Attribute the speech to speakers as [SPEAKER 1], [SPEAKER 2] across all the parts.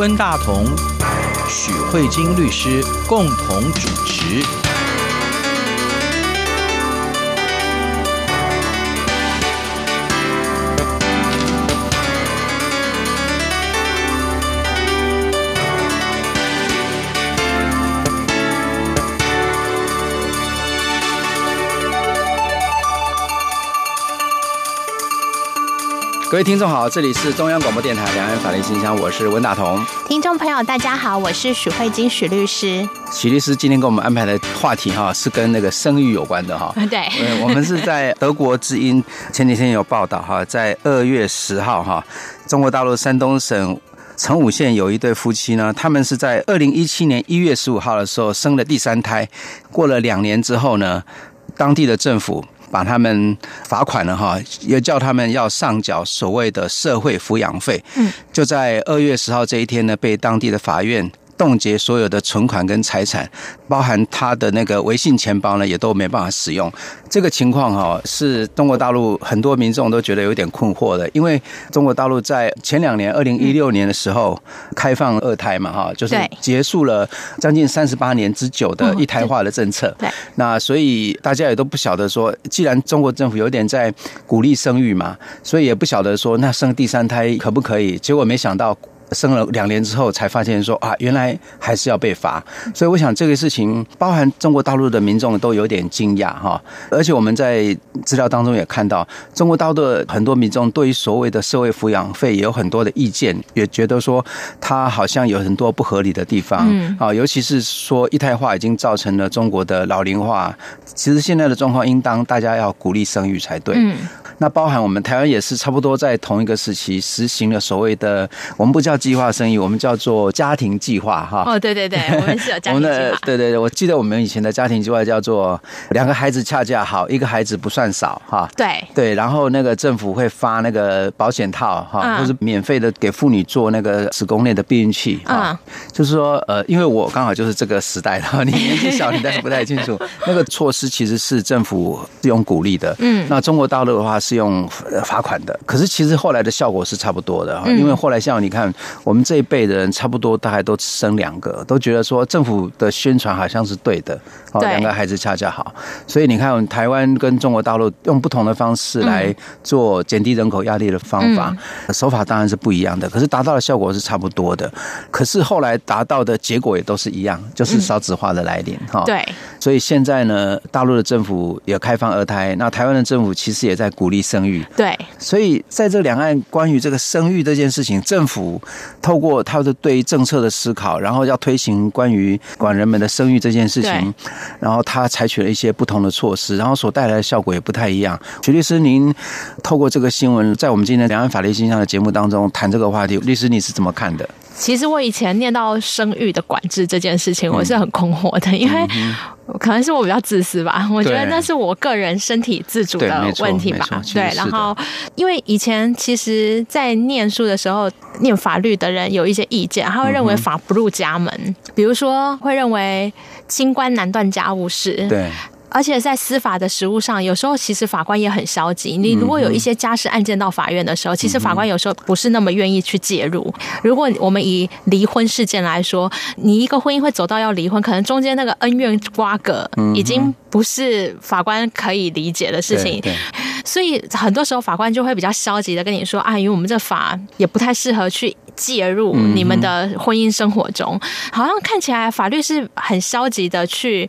[SPEAKER 1] 温大同、许慧晶律师共同主持。
[SPEAKER 2] 各位听众好，这里是中央广播电台两岸法律信箱，我是温大同。
[SPEAKER 3] 听众朋友大家好，我是许慧晶许律师。
[SPEAKER 2] 许律师今天给我们安排的话题哈，是跟那个生育有关的哈。
[SPEAKER 3] 对，
[SPEAKER 2] 我们是在德国之音前几天有报道哈，在二月十号哈，中国大陆山东省成武县有一对夫妻呢，他们是在二零一七年一月十五号的时候生了第三胎，过了两年之后呢，当地的政府。把他们罚款了哈，也叫他们要上缴所谓的社会抚养费。嗯，就在二月十号这一天呢，被当地的法院。冻结所有的存款跟财产，包含他的那个微信钱包呢，也都没办法使用。这个情况哈，是中国大陆很多民众都觉得有点困惑的，因为中国大陆在前两年，二零一六年的时候开放二胎嘛，哈，就是结束了将近三十八年之久的一胎化的政策。对，那所以大家也都不晓得说，既然中国政府有点在鼓励生育嘛，所以也不晓得说那生第三胎可不可以？结果没想到。生了两年之后，才发现说啊，原来还是要被罚。所以我想这个事情，包含中国大陆的民众都有点惊讶哈。而且我们在资料当中也看到，中国大陆的很多民众对于所谓的社会抚养费也有很多的意见，也觉得说它好像有很多不合理的地方啊。尤其是说一胎化已经造成了中国的老龄化，其实现在的状况应当大家要鼓励生育才对。嗯那包含我们台湾也是差不多在同一个时期实行了所谓的，我们不叫计划生育，我们叫做家庭计划哈。
[SPEAKER 3] 哦，对对对，我们是有家庭计划。我们的
[SPEAKER 2] 对对对，我记得我们以前的家庭计划叫做两个孩子恰恰好，一个孩子不算少哈。
[SPEAKER 3] 对
[SPEAKER 2] 对，然后那个政府会发那个保险套哈，或是免费的给妇女做那个子宫内的避孕器啊。就是说呃，因为我刚好就是这个时代的，你年纪小，你大概不太清楚。那个措施其实是政府是用鼓励的。嗯，那中国大陆的话是。是用罚款的，可是其实后来的效果是差不多的，因为后来像你看，我们这一辈的人差不多大概都生两个，都觉得说政府的宣传好像是对的，哦，两个孩子恰恰好，所以你看，台湾跟中国大陆用不同的方式来做减低人口压力的方法，手法当然是不一样的，可是达到的效果是差不多的，可是后来达到的结果也都是一样，就是少子化的来临，哈，对，所以现在呢，大陆的政府也开放二胎，那台湾的政府其实也在鼓励。生育对，所以在这两岸关于这个生育这件事情，政府透过他的对政策的思考，然后要推行关于管人们的生育这件事情，然后他采取了一些不同的措施，然后所带来的效果也不太一样。徐律师，您透过这个新闻，在我们今天两岸法律现象的节目当中谈这个话题，律师你是怎么看的？
[SPEAKER 3] 其实我以前念到生育的管制这件事情，我是很困惑的，因为可能是我比较自私吧，我觉得那是我个人身体自主的问题吧。对，然后因为以前其实，在念书的时候，念法律的人有一些意见，他会认为法不入家门，比如说会认为清官难断家务事。对。而且在司法的实务上，有时候其实法官也很消极。你如果有一些家事案件到法院的时候，其实法官有时候不是那么愿意去介入。如果我们以离婚事件来说，你一个婚姻会走到要离婚，可能中间那个恩怨瓜葛已经不是法官可以理解的事情。所以很多时候法官就会比较消极的跟你说：“啊，因为我们这法也不太适合去。”介入你们的婚姻生活中，好像看起来法律是很消极的，去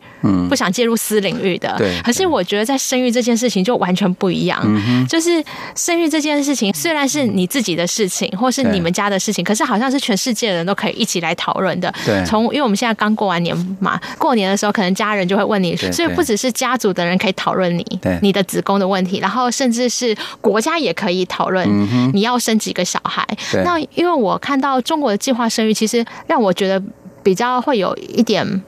[SPEAKER 3] 不想介入私领域的。对。可是我觉得在生育这件事情就完全不一样。就是生育这件事情虽然是你自己的事情，或是你们家的事情，可是好像是全世界的人都可以一起来讨论的。对。从因为我们现在刚过完年嘛，过年的时候可能家人就会问你，所以不只是家族的人可以讨论你，你的子宫的问题，然后甚至是国家也可以讨论你要生几个小孩。那因为我。看到中国的计划生育，其实让我觉得比较会有一点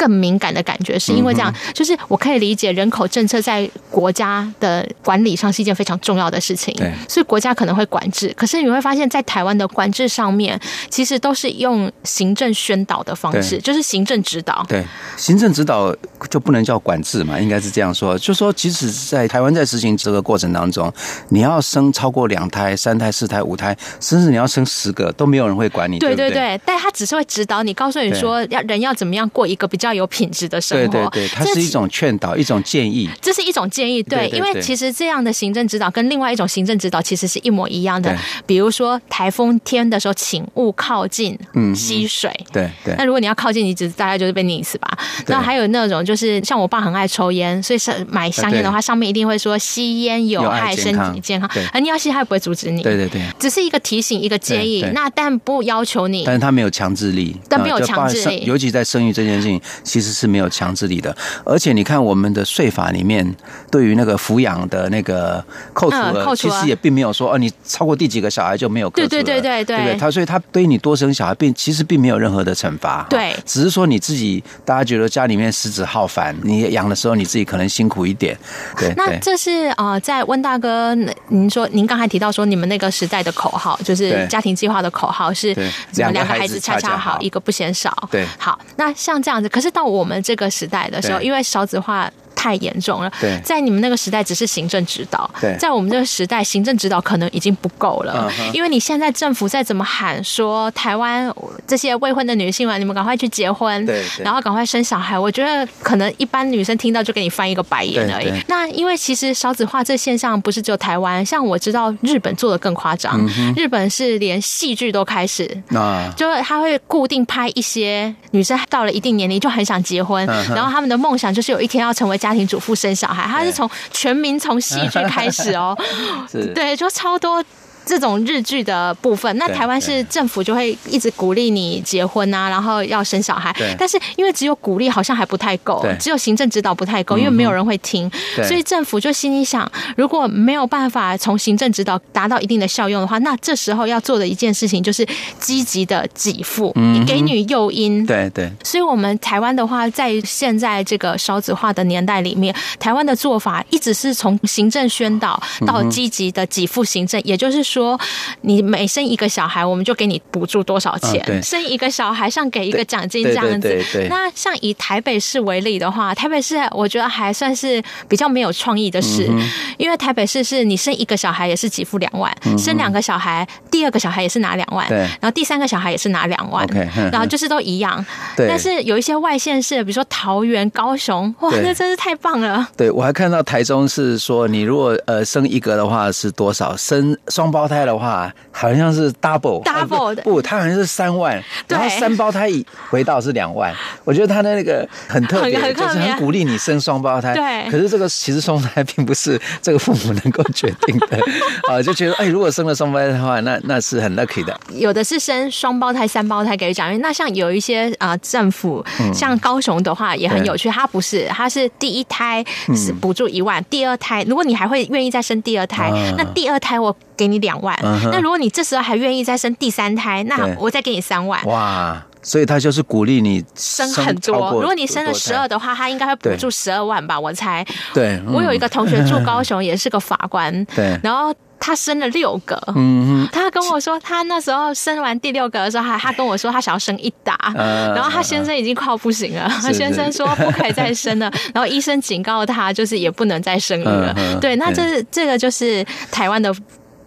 [SPEAKER 3] 更敏感的感觉，是因为这样，就是我可以理解人口政策在国家的管理上是一件非常重要的事情，对，所以国家可能会管制。可是你会发现在台湾的管制上面，其实都是用行政宣导的方式，就是行政指导。
[SPEAKER 2] 对，行政指导就不能叫管制嘛，应该是这样说。就说即使在台湾在实行这个过程当中，你要生超过两胎、三胎、四胎、五胎，甚至你要生十个，都没有人会管你。
[SPEAKER 3] 对对对，
[SPEAKER 2] 对对，
[SPEAKER 3] 但他只是会指导你，告诉你说要人要怎么样过一个比较有品质的生活。
[SPEAKER 2] 对对对，它是一种劝导，一种建议。
[SPEAKER 3] 这是一种建议，对，对对对，因为其实这样的行政指导跟另外一种行政指导其实是一模一样的。比如说台风天的时候，请勿靠近溪水。嗯、对对。那如果你要靠近，你只大概就是被溺死吧。那还有那种就是像我爸很爱抽烟，所以是买香烟的话，上面一定会说吸烟有害身体健康。而你要吸，他也不会阻止你。对对对。只是一个提醒，一个建议。那但不要求你。
[SPEAKER 2] 但是他没有强制力。
[SPEAKER 3] 但没有强制力。
[SPEAKER 2] 尤其在生育这件事情，其实是没有强制力的。而且你看，我们的税法里面对于那个抚养的那个扣除额，其实也并没有说哦，你超过第几个小孩就没有扣除。对对对对对。对不对？他所以他对于你多生小孩，并其实并没有任何的惩罚。对。只是说你自己，大家觉得家里面食指好烦，你养的时候你自己可能辛苦一点。对。
[SPEAKER 3] 那这是啊，在温大哥，您说您刚才提到说你们那个时代的口号，就是家庭计划的口号是两个孩子恰恰好，一个不嫌少。对。好，那像这样子，可是到我们这个时代的时候，因为少子化。太严重了。对，在你们那个时代只是行政指导。对，在我们这个时代，行政指导可能已经不够了。嗯，因为你现在政府再怎么喊说台湾这些未婚的女性们，你们赶快去结婚，对，然后赶快生小孩，我觉得可能一般女生听到就给你翻一个白眼而已。那因为其实少子化这现象不是只有台湾，像我知道日本做的更夸张，嗯，日本是连戏剧都开始，啊，就是他会固定拍一些女生到了一定年龄就很想结婚，嗯，然后他们的梦想就是有一天要成为家。家庭主妇生小孩，他是从全民从戏剧开始哦，对，就超多。这种日剧的部分，那台湾是政府就会一直鼓励你结婚啊，然后要生小孩。但是因为只有鼓励好像还不太够，只有行政指导不太够，因为没有人会听，所以政府就心里想，如果没有办法从行政指导达到一定的效用的话，那这时候要做的一件事情就是积极的给付，你给女诱因。对对。所以我们台湾的话，在现在这个少子化的年代里面，台湾的做法一直是从行政宣导到积极的给付行政，也就是。说你每生一个小孩，我们就给你补助多少钱？嗯、生一个小孩像给一个奖金这样子。那像以台北市为例的话，台北市我觉得还算是比较没有创意的事，嗯，因为台北市是你生一个小孩也是给付两万，嗯，生两个小孩，第二个小孩也是拿两万，然后第三个小孩也是拿两万，然后就是都一样。但是有一些外县市，比如说桃园、高雄，哇，那真是太棒了。
[SPEAKER 2] 对，我还看到台中是说，你如果呃生一个的话是多少？生双胞。胞胎的话，好像是 double double 的，不，它好像是三万，然后三胞胎回到是两万。我觉得他的那个很特别，就是很鼓励你生双胞胎。对，可是这个其实双胞胎并不是这个父母能够决定的 啊，就觉得哎，如果生了双胞胎的话，那那是很 lucky 的。
[SPEAKER 3] 有的是生双胞胎、三胞胎给予奖励，那像有一些啊、呃、政府，像高雄的话也很有趣，它不是，它是第一胎是补助一万，第二胎如果你还会愿意再生第二胎，那第二胎我。给你两万，那如果你这时候还愿意再生第三胎，那我再给你三万。哇，
[SPEAKER 2] 所以他就是鼓励你
[SPEAKER 3] 生很多。如果你生了十二的话，他应该会补助十二万吧？我猜。对，我有一个同学住高雄，也是个法官。对，然后他生了六个。嗯，他跟我说，他那时候生完第六个的时候，他他跟我说他想要生一打，然后他先生已经快要不行了，他先生说不可以再生了，然后医生警告他，就是也不能再生育了。对，那这是这个就是台湾的。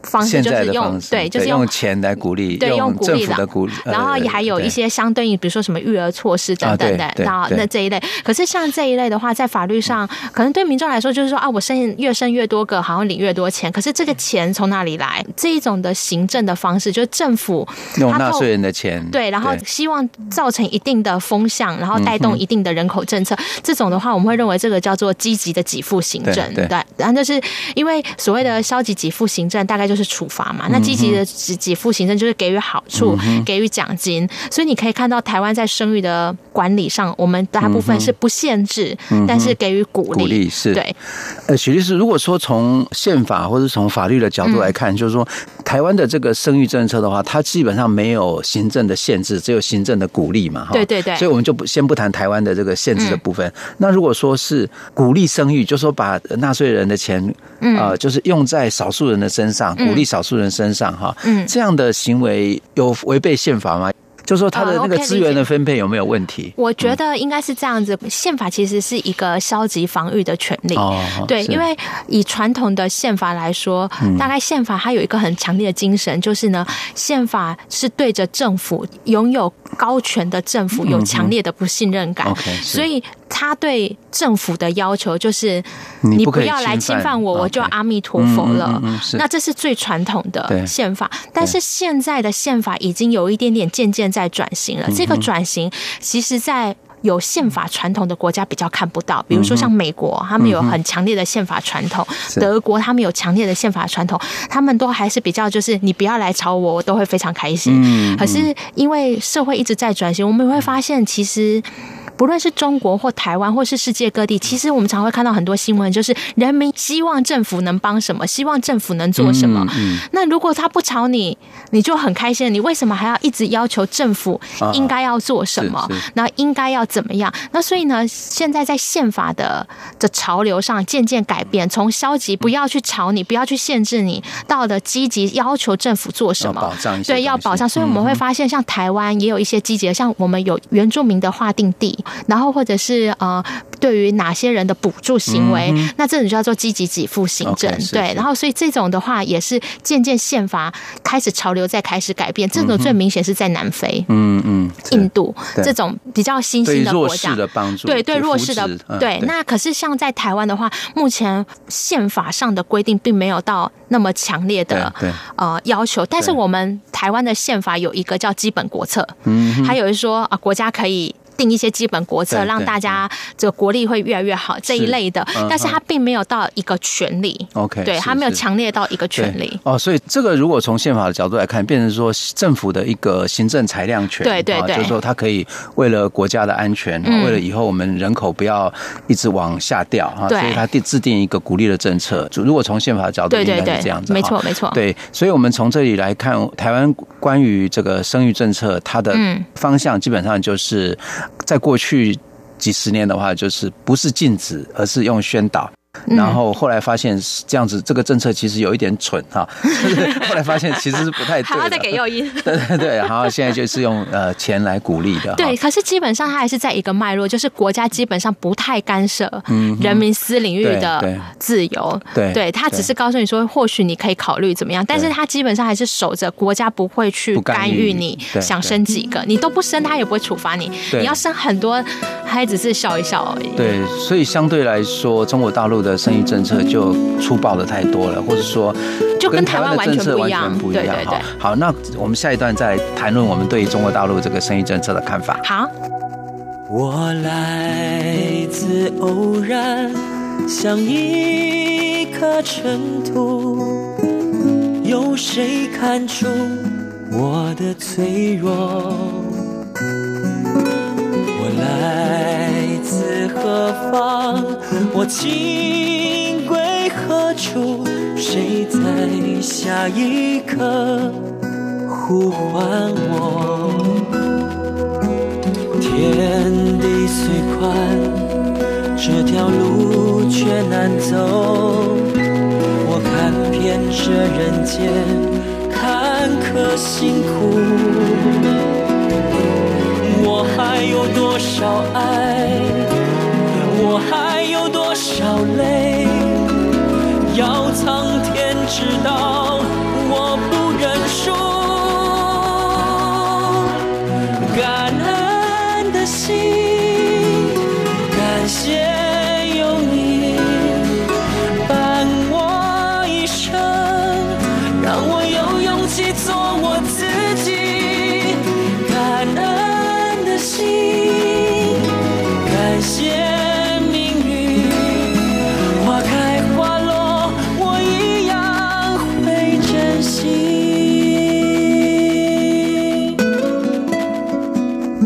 [SPEAKER 3] 方式就是用对，就是用
[SPEAKER 2] 钱来鼓励，
[SPEAKER 3] 对，用鼓励
[SPEAKER 2] 的鼓励，
[SPEAKER 3] 然后也还有一些相对应，比如说什么育儿措施等等的，然后那这一类。可是像这一类的话，在法律上，可能对民众来说，就是说啊，我生越生越多个，好像领越多钱。可是这个钱从哪里来？这一种的行政的方式，就是政府
[SPEAKER 2] 用纳税人的钱，
[SPEAKER 3] 对，然后希望造成一定的风向，然后带动一定的人口政策。这种的话，我们会认为这个叫做积极的给付行政，对。然后就是因为所谓的消极给付行政，大概就。就是处罚嘛。那积极的给给付行政就是给予好处，给予奖金。所以你可以看到台湾在生育的管理上，我们大部分是不限制，但是给予鼓励。鼓励
[SPEAKER 2] 是
[SPEAKER 3] 对。
[SPEAKER 2] 呃，许律师，如果说从宪法或者从法律的角度来看，就是说台湾的这个生育政策的话，它基本上没有行政的限制，只有行政的鼓励嘛。
[SPEAKER 3] 哈对对对。
[SPEAKER 2] 所以我们就不先不谈台湾的这个限制的部分。那如果说是鼓励生育，就说把纳税人的钱，呃，就是用在少数人的身上，鼓励少数人身上，哈，嗯，这样的行为有违背宪法吗？就说他的那个资源的分配有没有问题？
[SPEAKER 3] 我觉得应该是这样子。宪法其实是一个消极防御的权利。哦，对，因为以传统的宪法来说，大概宪法它有一个很强烈的精神，就是呢，宪法是对着政府拥有高权的政府有强烈的不信任感，所以他对政府的要求就是你不要来侵犯我，我就阿弥陀佛了。那这是最传统的宪法，但是现在的宪法已经有一点点渐渐在转型了。这个转型，其实，在有宪法传统的国家比较看不到，比如说像美国，他们有很强烈的宪法传统；德国他们有强烈的宪法传统，他们都还是比较就是你不要来吵我，我都会非常开心。可是因为社会一直在转型，我们会发现其实。不论是中国或台湾，或是世界各地，其实我们常会看到很多新闻，就是人民希望政府能帮什么，希望政府能做什么。嗯嗯、那如果他不吵你，你就很开心。你为什么还要一直要求政府应该要做什么？那、啊、应该要怎么样？那所以呢，现在在宪法的的潮流上渐渐改变，从消极不要去吵你，不要去限制你，到了积极要求政府做什么，保障对，要保障。所以我们会发现，像台湾也有一些积极的，像我们有原住民的划定地。然后或者是呃，对于哪些人的补助行为，嗯、那这种就叫做积极给付行政。Okay, 对，然后所以这种的话也是渐渐宪法开始潮流在开始改变。这种最明显是在南非，嗯嗯，印度这种比较新兴的国家
[SPEAKER 2] 的帮助，
[SPEAKER 3] 对对弱势的，对。对那可是像在台湾的话，目前宪法上的规定并没有到那么强烈的呃要求，但是我们台湾的宪法有一个叫基本国策，嗯，还有是说啊、呃，国家可以。定一些基本国策，让大家这个国力会越来越好这一类的，但是他并没有到一个权利。OK，对他没有强烈到一个权利。哦，
[SPEAKER 2] 所以这个如果从宪法的角度来看，变成说政府的一个行政裁量权。
[SPEAKER 3] 对对对，
[SPEAKER 2] 就是说他可以为了国家的安全，为了以后我们人口不要一直往下掉哈，所以他定制定一个鼓励的政策。如果从宪法的角度，应该是这样子。
[SPEAKER 3] 没错没错。
[SPEAKER 2] 对，所以我们从这里来看，台湾关于这个生育政策，它的方向基本上就是。在过去几十年的话，就是不是禁止，而是用宣导。然后后来发现这样子，这个政策其实有一点蠢哈。后来发现其实是不太对的。还要
[SPEAKER 3] 再给诱因。
[SPEAKER 2] 对对对，然后现在就是用呃钱来鼓励的。
[SPEAKER 3] 对，可是基本上它还是在一个脉络，就是国家基本上不太干涉人民私领域的自由。对对，他只是告诉你说，或许你可以考虑怎么样，但是他基本上还是守着国家不会去干预你想生几个，你都不生，他也不会处罚你。你要生很多，他只是笑一笑而已。
[SPEAKER 2] 对，所以相对来说，中国大陆的生育政策就粗暴的太多了，或者说就跟台湾的政策完全不一样。好，好，那我们下一段再谈论我们对于中国大陆这个生育政策的看法。
[SPEAKER 3] 好，
[SPEAKER 4] 我来自偶然，像一颗尘土，有谁看出我的脆弱？我来？我情归何处？谁在下一刻呼唤我？天地虽宽，这条路却难走。我看遍这人间坎坷辛苦，我还有多少爱？我还有多少泪？要苍天知道，我不认输。感恩的心，感谢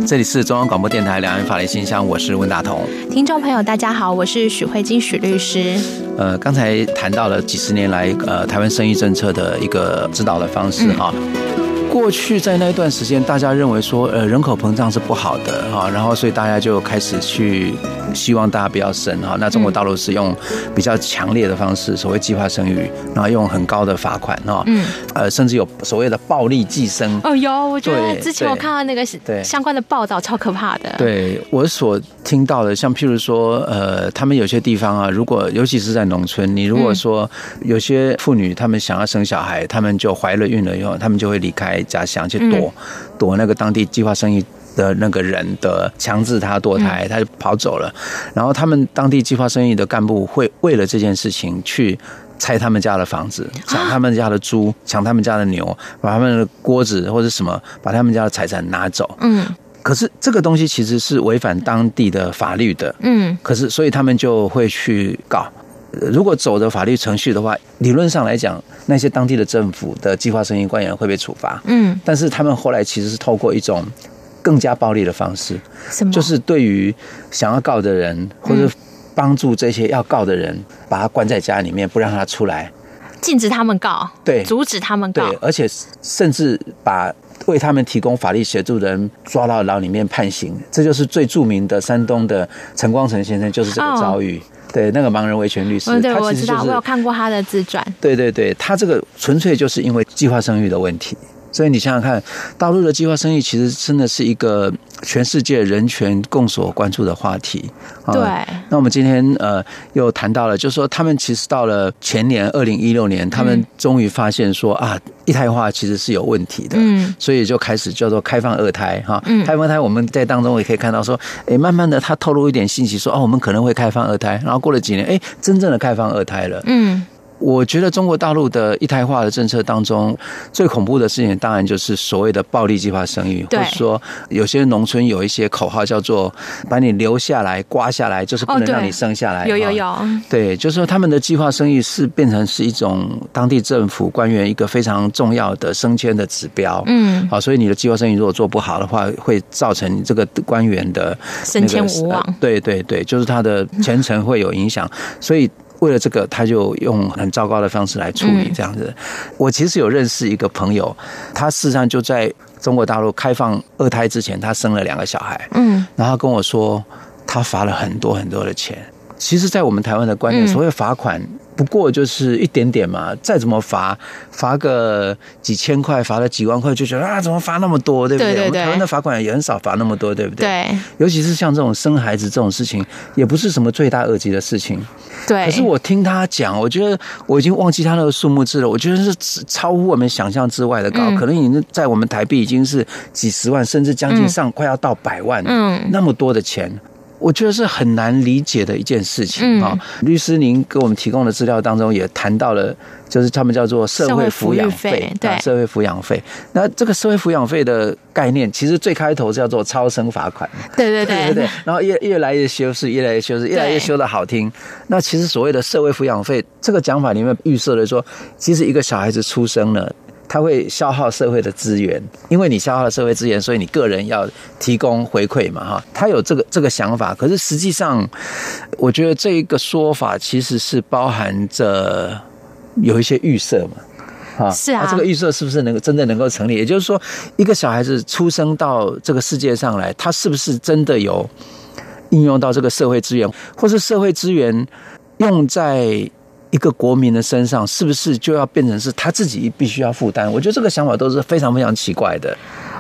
[SPEAKER 2] 这里是中央广播电台两岸法律信箱，我是温大同。
[SPEAKER 3] 听众朋友，大家好，我是许慧金许律师。
[SPEAKER 2] 呃，刚才谈到了几十年来，呃，台湾生育政策的一个指导的方式哈。嗯、过去在那一段时间，大家认为说，呃，人口膨胀是不好的啊，然后所以大家就开始去。希望大家不要生哈，那中国大陆是用比较强烈的方式，所谓计划生育，然后用很高的罚款哈，嗯，呃，甚至有所谓的暴力计生。
[SPEAKER 3] 哦，有，我觉得之前我看到那个对相关的报道，超可怕的。
[SPEAKER 2] 对我所听到的，像譬如说，呃，他们有些地方啊，如果尤其是在农村，你如果说有些妇女她们想要生小孩，她们就怀了孕了以后，她们就会离开家乡去躲躲那个当地计划生育。的那个人的强制他堕胎，他就跑走了。然后他们当地计划生育的干部会为了这件事情去拆他们家的房子，抢他们家的猪，抢他们家的牛，把他们的锅子或者什么，把他们家的财产拿走。嗯，可是这个东西其实是违反当地的法律的。嗯，可是所以他们就会去告。如果走的法律程序的话，理论上来讲，那些当地的政府的计划生育官员会被处罚。嗯，但是他们后来其实是透过一种。更加暴力的方式，就是对于想要告的人，或者帮助这些要告的人，把他关在家里面，不让他出来，
[SPEAKER 3] 禁止他们告，
[SPEAKER 2] 对，
[SPEAKER 3] 阻止他们告，
[SPEAKER 2] 对，而且甚至把为他们提供法律协助的人抓到牢里面判刑。这就是最著名的山东的陈光诚先生，就是这个遭遇。对，那个盲人维权律师，
[SPEAKER 3] 对，我知道，我有看过他的自传。
[SPEAKER 2] 对对对，他这个纯粹就是因为计划生育的问题。所以你想想看，大陆的计划生育其实真的是一个全世界人权共所关注的话题。
[SPEAKER 3] 对。
[SPEAKER 2] 那我们今天呃又谈到了，就是说他们其实到了前年二零一六年，他们终于发现说啊，一胎化其实是有问题的。嗯。所以就开始叫做开放二胎哈。嗯。开放二胎，我们在当中也可以看到说，哎，慢慢的他透露一点信息说，哦，我们可能会开放二胎。然后过了几年，哎，真正的开放二胎了。嗯。我觉得中国大陆的一胎化的政策当中，最恐怖的事情当然就是所谓的暴力计划生育，或者说有些农村有一些口号叫做“把你留下来，刮下来”，就是不能让你生下来。
[SPEAKER 3] 有有有。
[SPEAKER 2] 对，就是说他们的计划生育是变成是一种当地政府官员一个非常重要的升迁的指标。嗯。好，所以你的计划生育如果做不好的话，会造成你这个官员的
[SPEAKER 3] 升迁无望。
[SPEAKER 2] 对对对，就是他的前程会有影响，所以。为了这个，他就用很糟糕的方式来处理这样子。我其实有认识一个朋友，他事实上就在中国大陆开放二胎之前，他生了两个小孩。嗯，然后跟我说，他罚了很多很多的钱。其实，在我们台湾的观念，所谓罚款。不过就是一点点嘛，再怎么罚，罚个几千块，罚了几万块，就觉得啊，怎么罚那么多，对不对？对对对，我们台湾的罚款也很少罚那么多，对不对？
[SPEAKER 3] 对。
[SPEAKER 2] 尤其是像这种生孩子这种事情，也不是什么罪大恶极的事情。
[SPEAKER 3] 对。
[SPEAKER 2] 可是我听他讲，我觉得我已经忘记他那个数目字了。我觉得是超乎我们想象之外的高，可能已经在我们台币已经是几十万，甚至将近上快要到百万，嗯，那么多的钱。我觉得是很难理解的一件事情啊！律师，您给我们提供的资料当中也谈到了，就是他们叫做社会抚养费，对，社会抚养费。那这个社会抚养费的概念，其实最开头是叫做超生罚款，
[SPEAKER 3] 对对对
[SPEAKER 2] 对对。然后越越来越修饰，越来越修饰，越来越修的好听。那其实所谓的社会抚养费这个讲法里面预设了说，其实一个小孩子出生了。他会消耗社会的资源，因为你消耗了社会资源，所以你个人要提供回馈嘛，哈。他有这个这个想法，可是实际上，我觉得这一个说法其实是包含着有一些预设嘛，哈。
[SPEAKER 3] 是啊。
[SPEAKER 2] 这个预设是不是能够真的能够成立？也就是说，一个小孩子出生到这个世界上来，他是不是真的有应用到这个社会资源，或是社会资源用在？一个国民的身上，是不是就要变成是他自己必须要负担？我觉得这个想法都是非常非常奇怪的。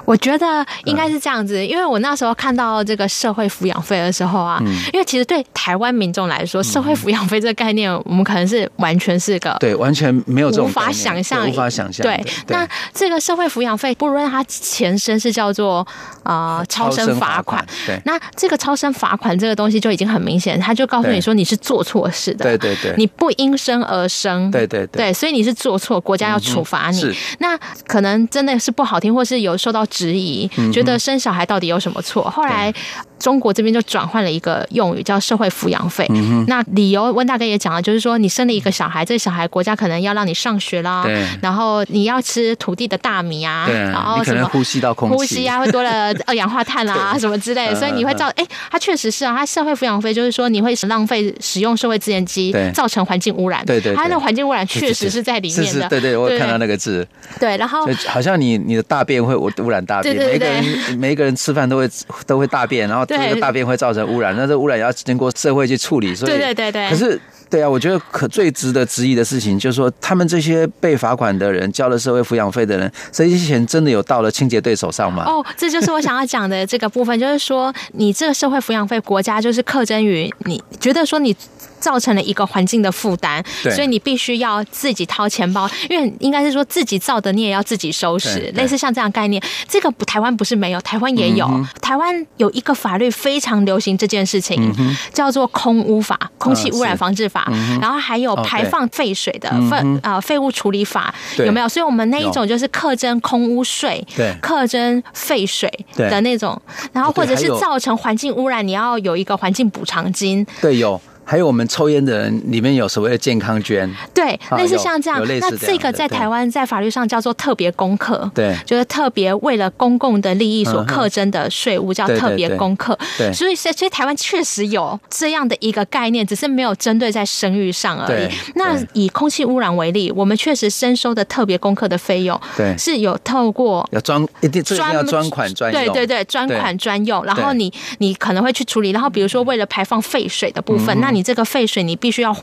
[SPEAKER 3] 我觉得应该是这样子，因为我那时候看到这个社会抚养费的时候啊，因为其实对台湾民众来说，社会抚养费这个概念，我们可能是完全是个
[SPEAKER 2] 对完全没有这种
[SPEAKER 3] 无法想象，
[SPEAKER 2] 无法想象。
[SPEAKER 3] 对，那这个社会抚养费，不论它前身是叫做啊超生罚款，对，那这个超生罚款这个东西就已经很明显，他就告诉你说你是做错事的，
[SPEAKER 2] 对对对，
[SPEAKER 3] 你不因生而生，
[SPEAKER 2] 对对对，
[SPEAKER 3] 所以你是做错，国家要处罚你。那可能真的是不好听，或是有受到。质疑，觉得生小孩到底有什么错？后来中国这边就转换了一个用语，叫社会抚养费。嗯、那理由温大哥也讲了，就是说你生了一个小孩，这个小孩国家可能要让你上学啦，对，然后你要吃土地的大米啊，
[SPEAKER 2] 对，
[SPEAKER 3] 然后什么
[SPEAKER 2] 呼吸到空气，
[SPEAKER 3] 呼吸啊会多了 二氧化碳啊什么之类的，所以你会造，哎，他确实是啊，他社会抚养费就是说你会浪费使用社会资源机，造成环境污染。
[SPEAKER 2] 对对，
[SPEAKER 3] 他那个环境污染确实是在里面的。是是
[SPEAKER 2] 对对，我有看到那个字。
[SPEAKER 3] 对，然后
[SPEAKER 2] 好像你你的大便会污染大便，每一个人每一个人吃饭都会都会大便，然后这个大便会造成污染，那这污染要经过社会去处理，所以
[SPEAKER 3] 对对对对。
[SPEAKER 2] 可是。对啊，我觉得可最值得质疑的事情，就是说他们这些被罚款的人，交了社会抚养费的人，这些钱真的有到了清洁队手上吗？
[SPEAKER 3] 哦，这就是我想要讲的这个部分，就是说你这个社会抚养费，国家就是课征于你，觉得说你。造成了一个环境的负担，所以你必须要自己掏钱包，因为应该是说自己造的，你也要自己收拾。类似像这样概念，这个台湾不是没有，台湾也有。嗯、台湾有一个法律非常流行这件事情，嗯、叫做空污法（空气污染防治法），嗯、然后还有排放废水的废啊废物处理法，有没有？所以我们那一种就是课征空污税，课征废水的那种，然后或者是造成环境污染，你要有一个环境补偿金。
[SPEAKER 2] 对，有。还有我们抽烟的人里面有所谓的健康捐，
[SPEAKER 3] 对，类似像这样。那这个在台湾在法律上叫做特别功课，对，就是特别为了公共的利益所课征的税务叫特别功课。对，所以所以台湾确实有这样的一个概念，只是没有针对在生育上而已。那以空气污染为例，我们确实征收的特别功课的费用，对，是有透过
[SPEAKER 2] 要专一定专要专款专用，
[SPEAKER 3] 对对对，专款专用。然后你你可能会去处理，然后比如说为了排放废水的部分，那你。你这个废水，你必须要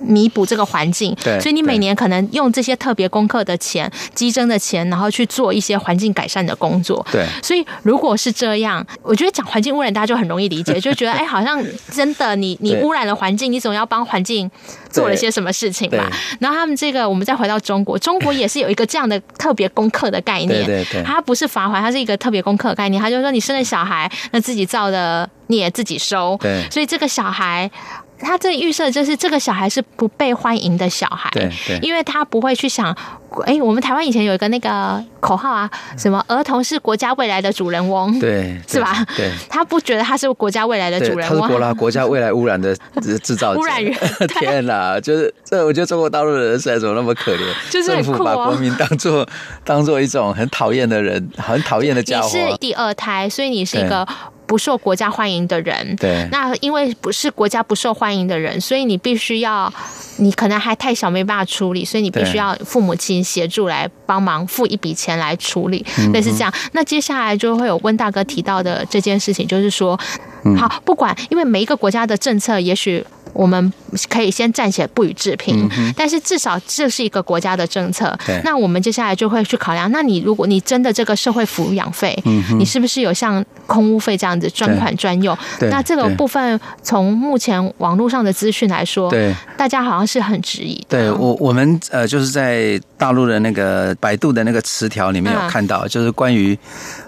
[SPEAKER 3] 弥补这个环境，对，所以你每年可能用这些特别功课的钱、激增的钱，然后去做一些环境改善的工作。对，所以如果是这样，我觉得讲环境污染，大家就很容易理解，就觉得 哎，好像真的你你污染了环境，你总要帮环境做了些什么事情吧？然后他们这个，我们再回到中国，中国也是有一个这样的特别功课的概念，对对，它不是罚款，它是一个特别功课的概念，它就是说你生了小孩，那自己造的你也自己收，对，所以这个小孩。他这预设就是这个小孩是不被欢迎的小孩，对，对，因为他不会去想，哎，我们台湾以前有一个那个口号啊，什么儿童是国家未来的主人翁，对，是吧？对，他不觉得他是国家未来的主人翁，
[SPEAKER 2] 他是国啦，国家未来污染的制造者，
[SPEAKER 3] 污染源。
[SPEAKER 2] 天哪，就是这，我觉得中国大陆的人实在怎么那么可怜？就是政府把国民当做 当做一种很讨厌的人，很讨厌的家伙。
[SPEAKER 3] 你是第二胎，所以你是一个。不受国家欢迎的人，对，那因为不是国家不受欢迎的人，所以你必须要，你可能还太小没办法处理，所以你必须要父母亲协助来帮忙付一笔钱来处理，类似这样。那接下来就会有温大哥提到的这件事情，就是说，好，不管，因为每一个国家的政策，也许。我们可以先暂且不予置评，嗯、但是至少这是一个国家的政策。对那我们接下来就会去考量，那你如果你真的这个社会抚养费，嗯、你是不是有像空屋费这样子专款专用？那这个部分从目前网络上的资讯来说，对大家好像是很质疑。
[SPEAKER 2] 对我，我们呃，就是在大陆的那个百度的那个词条里面有看到，嗯、就是关于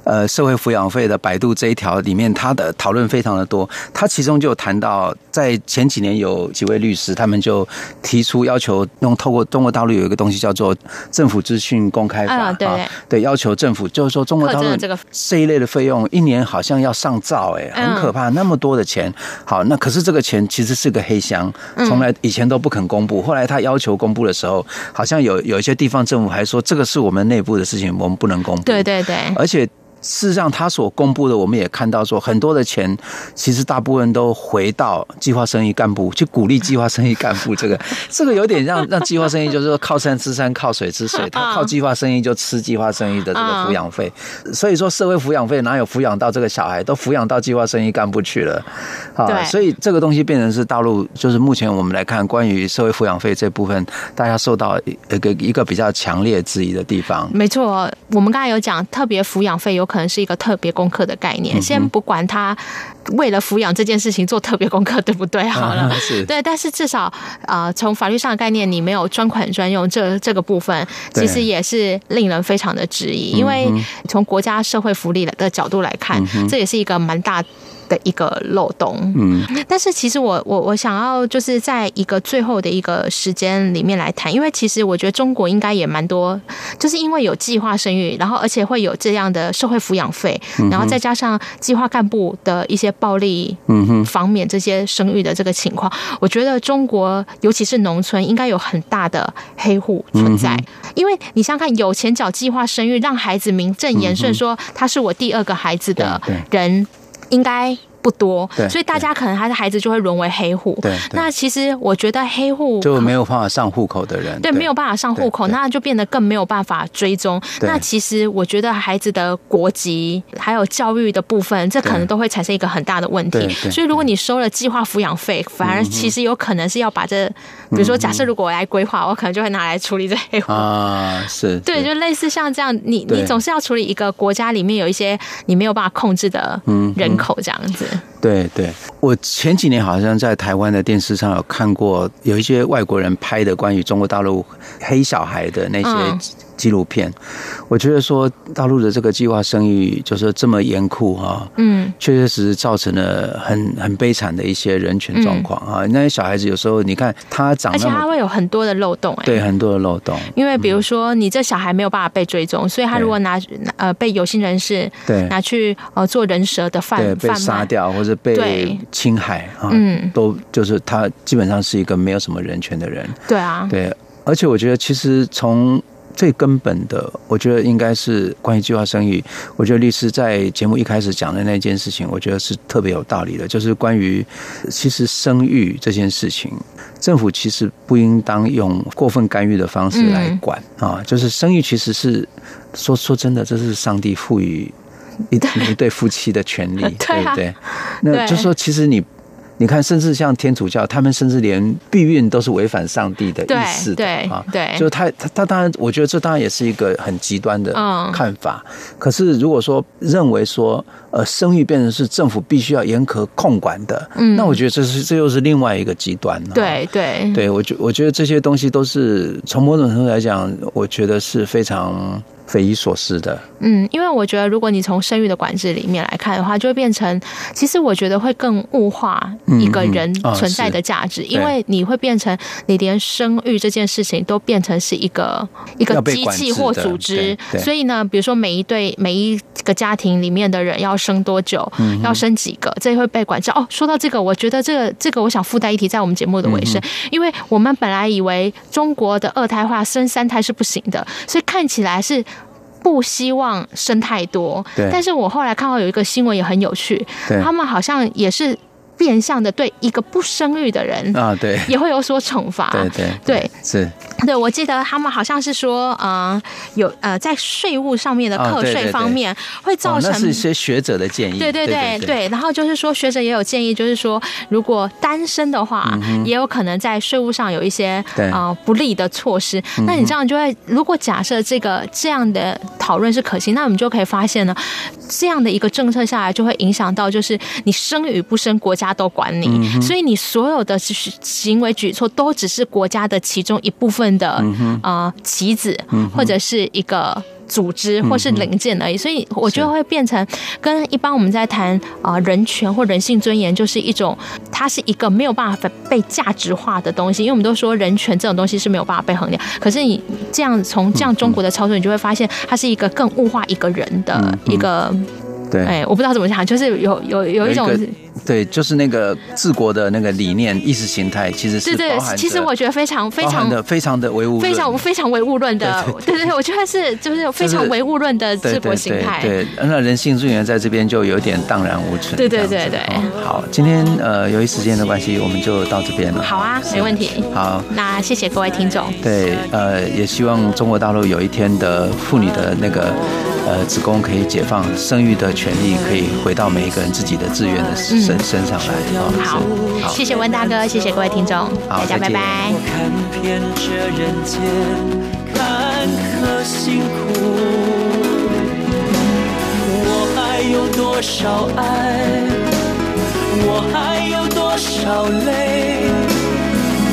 [SPEAKER 2] 呃社会抚养费的百度这一条里面，它的讨论非常的多。它其中就谈到，在前几年。有几位律师，他们就提出要求，用透过中国大陆有一个东西叫做《政府资讯公开法》啊，对，要求政府就是说中国大陆这一类的费用一年好像要上兆，哎，很可怕，那么多的钱。好，那可是这个钱其实是个黑箱，从来以前都不肯公布。后来他要求公布的时候，好像有有一些地方政府还说这个是我们内部的事情，我们不能公布。
[SPEAKER 3] 对对对，
[SPEAKER 2] 而且。事实上，他所公布的，我们也看到说，很多的钱其实大部分都回到计划生育干部，去鼓励计划生育干部。这个 这个有点让 让计划生育就是说靠山吃山，靠水吃水。他靠计划生育就吃计划生育的这个抚养费。所以说，社会抚养费哪有抚养到这个小孩，都抚养到计划生育干部去了。啊，所以这个东西变成是大陆，就是目前我们来看，关于社会抚养费这部分，大家受到一个一个比较强烈质疑的地方。
[SPEAKER 3] 没错，我们刚才有讲特别抚养费有。可能是一个特别功课的概念，先不管他为了抚养这件事情做特别功课，对不对？好了，对，但是至少呃，从法律上的概念，你没有专款专用这这个部分，其实也是令人非常的质疑，因为从国家社会福利的角度来看，这也是一个蛮大。的一个漏洞。嗯，但是其实我我我想要就是在一个最后的一个时间里面来谈，因为其实我觉得中国应该也蛮多，就是因为有计划生育，然后而且会有这样的社会抚养费，然后再加上计划干部的一些暴力嗯哼。方面这些生育的这个情况，我觉得中国尤其是农村应该有很大的黑户存在，因为你想想看，有钱缴计划生育，让孩子名正言顺说他是我第二个孩子的人，应该。不多，所以大家可能他的孩子就会沦为黑户。对，那其实我觉得黑户
[SPEAKER 2] 就没有办法上户口的人，
[SPEAKER 3] 对，没有办法上户口，那就变得更没有办法追踪。那其实我觉得孩子的国籍还有教育的部分，这可能都会产生一个很大的问题。所以如果你收了计划抚养费，反而其实有可能是要把这，比如说假设如果我来规划，我可能就会拿来处理这黑户。
[SPEAKER 2] 啊，是
[SPEAKER 3] 对，就类似像这样，你你总是要处理一个国家里面有一些你没有办法控制的人口这样子。
[SPEAKER 2] 对对，我前几年好像在台湾的电视上有看过，有一些外国人拍的关于中国大陆黑小孩的那些。嗯纪录片，我觉得说大陆的这个计划生育就是这么严酷哈，嗯，确确实实造成了很很悲惨的一些人权状况啊。那些小孩子有时候你看他长，
[SPEAKER 3] 而且他会有很多的漏洞，哎，
[SPEAKER 2] 对，很多的漏洞。
[SPEAKER 3] 因为比如说你这小孩没有办法被追踪，所以他如果拿呃被有心人士对。拿去呃做人蛇的贩贩卖，被
[SPEAKER 2] 杀掉或者被侵害啊，嗯，都就是他基本上是一个没有什么人权的人。
[SPEAKER 3] 对啊，
[SPEAKER 2] 对，而且我觉得其实从最根本的，我觉得应该是关于计划生育。我觉得律师在节目一开始讲的那件事情，我觉得是特别有道理的，就是关于其实生育这件事情，政府其实不应当用过分干预的方式来管啊。就是生育其实是说说真的，这是上帝赋予一一对夫妻的权利，对不对？那就是说，其实你。你看，甚至像天主教，他们甚至连避孕都是违反上帝的意思的啊！对，就是他他他当然，我觉得这当然也是一个很极端的看法。可是如果说认为说呃生育变成是政府必须要严格控管的，嗯，那我觉得这是这又是另外一个极端。
[SPEAKER 3] 对对
[SPEAKER 2] 对，我觉我觉得这些东西都是从某种程度来讲，我觉得是非常。匪夷所思的，
[SPEAKER 3] 嗯，因为我觉得，如果你从生育的管制里面来看的话，就会变成，其实我觉得会更物化一个人存在的价值，因为你会变成，你连生育这件事情都变成是一个一个机器或组织，所以呢，比如说每一对每一个家庭里面的人要生多久，要生几个，这会被管制。哦，说到这个，我觉得这个这个，我想附带一提，在我们节目的尾声，因为我们本来以为中国的二胎化生三胎是不行的，所以看起来是。不希望生太多，对。但是我后来看到有一个新闻也很有趣，他们好像也是。变相的对一个不生育的人啊，对，也会有所惩罚。对对对，是。对，我记得他们好像是说，呃，有呃，在税务上面的课税方面会造成，那
[SPEAKER 2] 是一些学者的建议。
[SPEAKER 3] 对对对对，然后就是说，学者也有建议，就是说，如果单身的话，也有可能在税务上有一些啊不利的措施。那你这样就会，如果假设这个这样的讨论是可行，那我们就可以发现呢，这样的一个政策下来，就会影响到就是你生与不生，国家。都管你，所以你所有的行为举措都只是国家的其中一部分的啊棋子，或者是一个组织，或是零件而已。所以我觉得会变成跟一般我们在谈啊人权或人性尊严，就是一种它是一个没有办法被价值化的东西。因为我们都说人权这种东西是没有办法被衡量，可是你这样从这样中国的操作，你就会发现它是一个更物化一个人的一个。对，哎，我不知道怎么讲，就是有有有一种。
[SPEAKER 2] 对，就是那个治国的那个理念、意识形态，其实是
[SPEAKER 3] 对对。其实我觉得非常非常
[SPEAKER 2] 的非常的唯物，
[SPEAKER 3] 非常非常唯物论的。对对，我觉得是就是非常唯物论的治国形态。
[SPEAKER 2] 对，那人性尊严在这边就有点荡然无存。
[SPEAKER 3] 对对对对。
[SPEAKER 2] 好，今天呃，由于时间的关系，我们就到这边了。
[SPEAKER 3] 好啊，没问题。
[SPEAKER 2] 好，
[SPEAKER 3] 那谢谢各位听众。
[SPEAKER 2] 对，呃，也希望中国大陆有一天的妇女的那个呃子宫可以解放生育的权利可以回到每一个人自己的自愿的身身上来
[SPEAKER 3] 好好。谢谢温大哥谢谢各位听众好大家拜拜。看遍这人间坎坷辛苦我还有多少爱我还有多少泪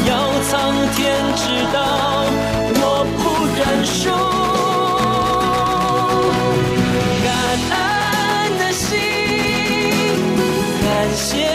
[SPEAKER 3] 要苍天知道我不认输谢